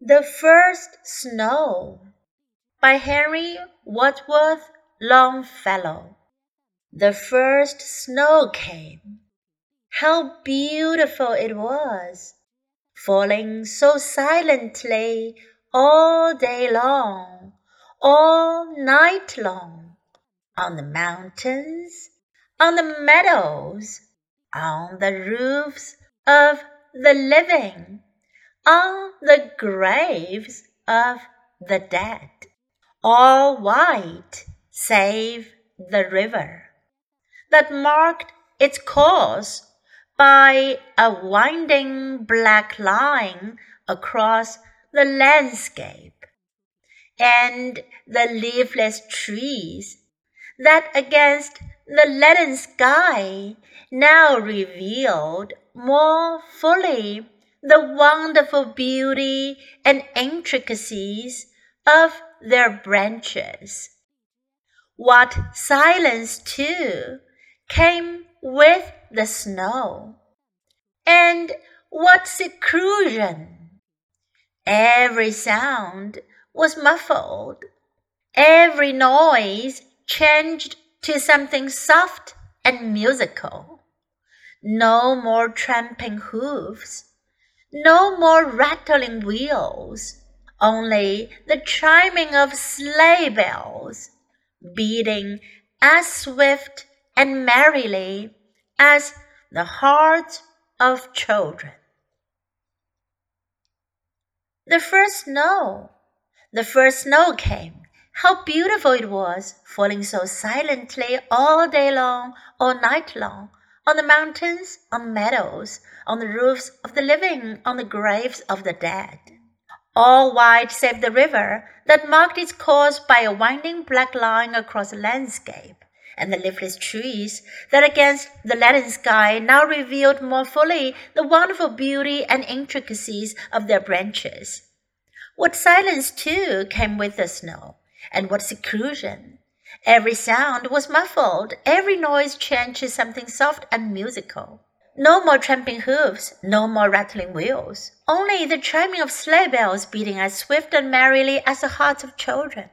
THE FIRST SNOW by Henry Wadsworth Longfellow The first snow came. How beautiful it was, falling so silently all day long, all night long, on the mountains, on the meadows, on the roofs of the living on the graves of the dead, all white save the river that marked its course by a winding black line across the landscape, and the leafless trees that against the leaden sky now revealed more fully the wonderful beauty and intricacies of their branches. What silence, too, came with the snow, and what seclusion! Every sound was muffled, every noise changed to something soft and musical. No more tramping hoofs no more rattling wheels, only the chiming of sleigh bells, beating as swift and merrily as the hearts of children. The first snow, the first snow came. How beautiful it was, falling so silently all day long, all night long, on the mountains, on the meadows, on the roofs of the living, on the graves of the dead. All white save the river that marked its course by a winding black line across the landscape, and the leafless trees that against the leaden sky now revealed more fully the wonderful beauty and intricacies of their branches. What silence, too, came with the snow, and what seclusion! Every sound was muffled, every noise changed to something soft and musical. No more tramping hoofs, no more rattling wheels, only the chiming of sleigh bells beating as swift and merrily as the hearts of children.